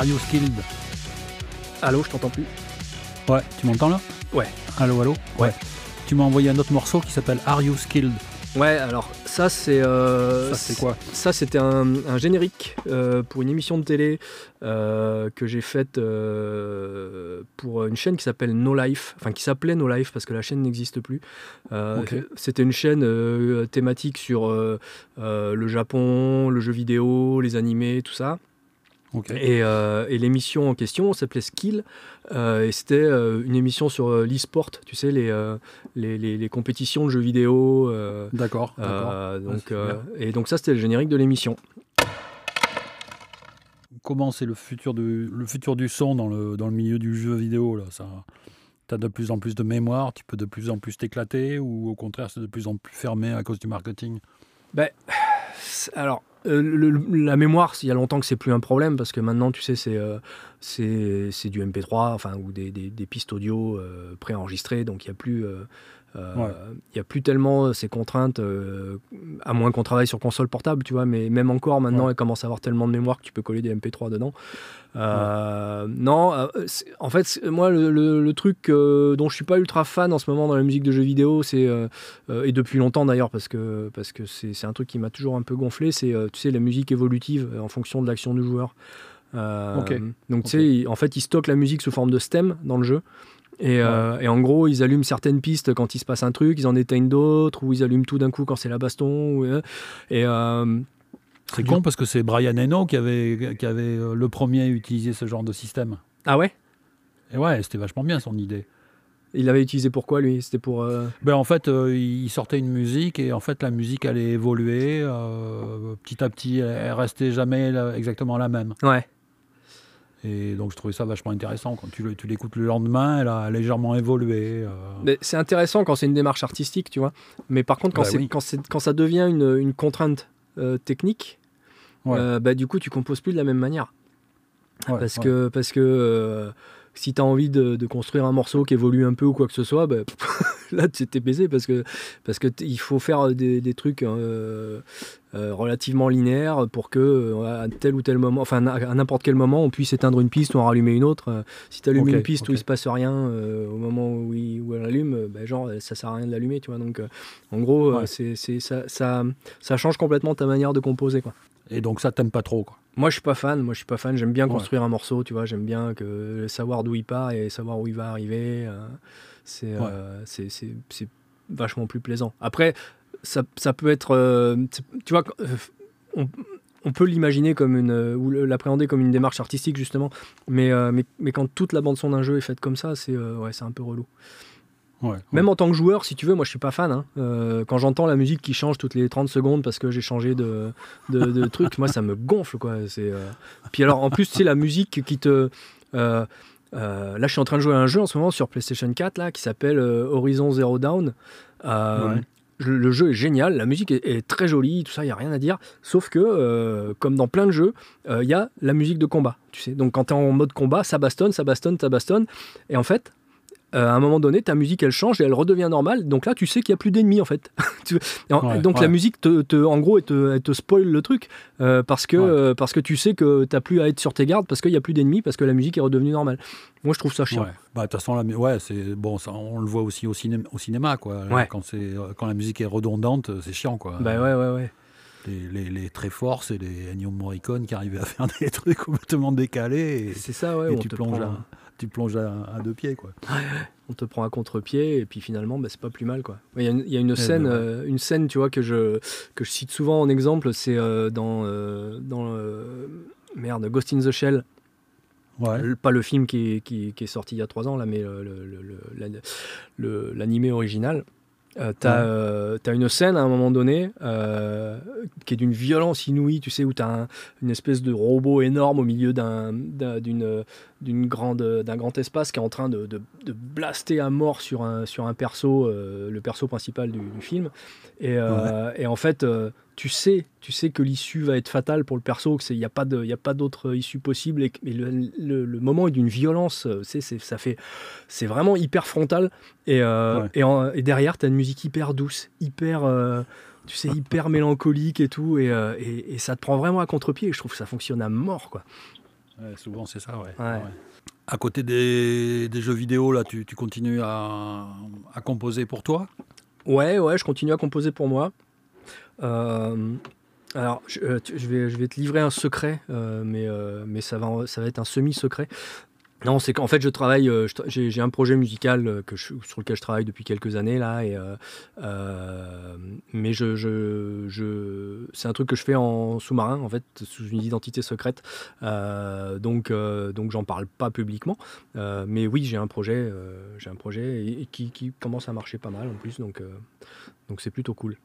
Are You Skilled Allô, je t'entends plus. Ouais, tu m'entends là? Ouais. Allô, allô? Ouais. Tu m'as envoyé un autre morceau qui s'appelle Are You Skilled? Ouais, alors ça c'est. euh, Ça, c'est quoi? Ça c'était un, un générique euh, pour une émission de télé euh, que j'ai faite euh, pour une chaîne qui s'appelle No Life, enfin qui s'appelait No Life parce que la chaîne n'existe plus. C'était une chaîne thématique sur le Japon, le jeu vidéo, les animés, tout ça. Et, euh, et l'émission en question s'appelait Skill. euh, et c'était euh, une émission sur l'e-sport, tu sais, les, les, les- les compétitions de jeux vidéo. D'accord, donc, bien. et donc ça, c'était le générique de l'émission. Comment c'est le futur, du, le futur du son dans le, dans le milieu du jeu vidéo là? Ça T'as de plus en plus de mémoire, tu peux de plus en plus t'éclater ou au contraire c'est de plus en plus fermé à cause du marketing? C'est- Alors, euh, le- la mémoire, il y a longtemps que c'est plus un problème parce que maintenant, tu sais, c'est euh, c'est du MP3, enfin, ou des, des- des pistes audio euh, préenregistrées, donc il n'y a plus. euh, euh, Ouais. Il y a plus tellement ces contraintes, à moins qu'on travaille sur console portable, tu vois, mais même encore maintenant, Ouais. elle commence à avoir tellement de mémoire que tu peux coller des MP3 dedans. Non, en fait, moi, le, le- le truc dont je suis pas ultra fan en ce moment dans la musique de jeux vidéo, c'est et depuis longtemps d'ailleurs parce que parce que c'est un truc qui m'a toujours un peu gonflé, c'est tu sais la musique évolutive euh, en fonction de l'action du joueur. Euh. Donc tu sais, en fait, ils stockent la musique sous forme de stem dans le jeu. Et, euh, et en gros, ils allument certaines pistes quand il se passe un truc, ils en éteignent d'autres, ou ils allument tout d'un coup quand c'est la baston. ou, et euh, C'est con parce que c'est Brian Eno qui avait, qui avait le premier utilisé ce genre de système. ah ouais, Et ouais, c'était vachement bien son idée. Il l'avait utilisé pourquoi lui? C'était pour euh, Ben, en fait, euh, il sortait une musique et en fait la musique allait évoluer euh, petit à petit. Elle, restait jamais la- exactement la même. ouais. Et donc je trouvais ça vachement intéressant. Quand tu, l'écoutes le lendemain, elle a légèrement évolué. Mais c'est intéressant quand c'est une démarche artistique, tu vois. Mais par contre, quand, Bah c'est- oui. quand, c'est- quand ça devient une, une contrainte technique, Ouais. bah, du coup, tu composes plus de la même manière. Ouais, parce, ouais. que, parce que si tu as envie de, de construire un morceau qui évolue un peu ou quoi que ce soit, bah, là, tu t'es baisé parce que parce que t- il faut faire des, des trucs euh, euh, relativement linéaires pour que euh, à tel ou tel moment, enfin à n'importe quel moment, on puisse éteindre une piste ou en rallumer une autre. Si tu allumes une piste où il se passe rien euh, au moment où, il, où elle allume, bah, genre ça sert à rien de l'allumer, tu vois. Donc en gros, Ouais. c'est c'est- ça, ça, ça change complètement ta manière de composer, quoi. Et donc ça t'aime pas trop. Quoi. Moi, je suis pas fan. Moi, je suis pas fan. J'aime bien Ouais. construire un morceau, tu vois. J'aime bien que savoir d'où il part et savoir où il va arriver. euh, c'est, euh, c'est, c'est, vachement plus plaisant. Après, ça, ça peut être, euh, tu vois, on, on peut l'imaginer comme une ou l'appréhender comme une démarche artistique justement. Mais, mais, mais quand toute la bande son d'un jeu est faite comme ça, c'est, ouais, c'est un peu relou. Ouais, Même en tant que joueur, si tu veux, moi je suis pas fan. hein. Euh, quand j'entends la musique qui change toutes les 30 secondes parce que j'ai changé de, de, de truc, moi ça me gonfle quoi. C'est, euh, Puis alors en plus, tu sais, la musique qui te. euh, là, je suis en train de jouer à un jeu en ce moment sur PlayStation 4 là, qui s'appelle Horizon Zero Ouais. je- Le jeu est génial, la musique est, est très jolie, tout ça, il n'y a rien à dire. Sauf que, comme dans plein de jeux, il y a la musique de combat. Tu sais. Donc quand tu es en mode combat, ça bastonne, ça bastonne, ça bastonne. Et en fait, euh, à un moment donné, ta musique elle change et elle redevient normale. Donc là, tu sais qu'il n'y a plus d'ennemis en fait. Ouais, donc ouais. la musique, te, te- en gros, elle te, elle te spoil le truc euh, parce, que, Ouais. euh, parce que tu sais que tu n'as plus à être sur tes gardes parce qu'il n'y a plus d'ennemis, parce que la musique est redevenue normale. Moi, je trouve ça chiant. Bah, de toute façon, la ouais, c'est bon, ça, on le voit aussi au, ciné- au cinéma, quoi. Quand c'est quand la musique est redondante, c'est chiant, quoi. Bah ouais, ouais, ouais. Les, les, les très forts, c'est les Ennio Morricone qui arrivaient à faire des trucs complètement décalés et, C'est ça, ouais. et tu plonges, à, tu plonges à, à deux pieds, quoi. on te prend à contre-pied et puis finalement, bah, c'est pas plus mal. quoi. Il y a une, il y a une Eh scène, ben euh, une scène, tu vois, que je, que je cite souvent en exemple, c'est euh, dans, euh, dans merde, Ghost in the Shell. Ouais. Pas le film qui est, qui, qui est sorti il y a trois ans, là, mais le- original. Euh, t'as, Ouais. euh, t'as une scène à un moment donné euh, qui est d'une violence inouïe, tu sais, où tu as une espèce de robot énorme au milieu d'un, d'un- d'une, d'une grande, d'un grand espace qui est en train de, de- de blaster à mort sur un, sur un perso, euh, le perso principal du, du film. Et, et en fait, tu sais, tu sais que l'issue va être fatale pour le perso, qu'il n'y a pas d'autre issue possible. Et, mais le, le- le moment est d'une violence, euh, c'est, c'est, ça fait, c'est vraiment hyper frontal. Et, euh, Ouais. et, en- et derrière, tu as une musique hyper douce, hyper, euh, tu sais, hyper mélancolique et tout. Et, euh, et, et ça te prend vraiment à contre-pied. Et je trouve que ça fonctionne à mort, quoi. Ouais, souvent, c'est ça. Ouais. Ouais. À côté des, des jeux vidéo, là, tu, tu continues à, à composer pour toi? Ouais, ouais, je continue à composer pour moi. Euh, alors, je, euh, je vais, te livrer un secret, euh, mais, ça, va, être un semi-secret. Non, c'est qu'en fait, je travaille, j'ai un projet musical sur lequel je travaille depuis quelques années, là, mais c'est un truc que je fais en sous-marin, en fait, sous une identité secrète. Donc, j'en parle pas publiquement. Mais oui, j'ai un projet, j'ai un projet et, et qui, commence à marcher pas mal en plus, donc c'est plutôt cool.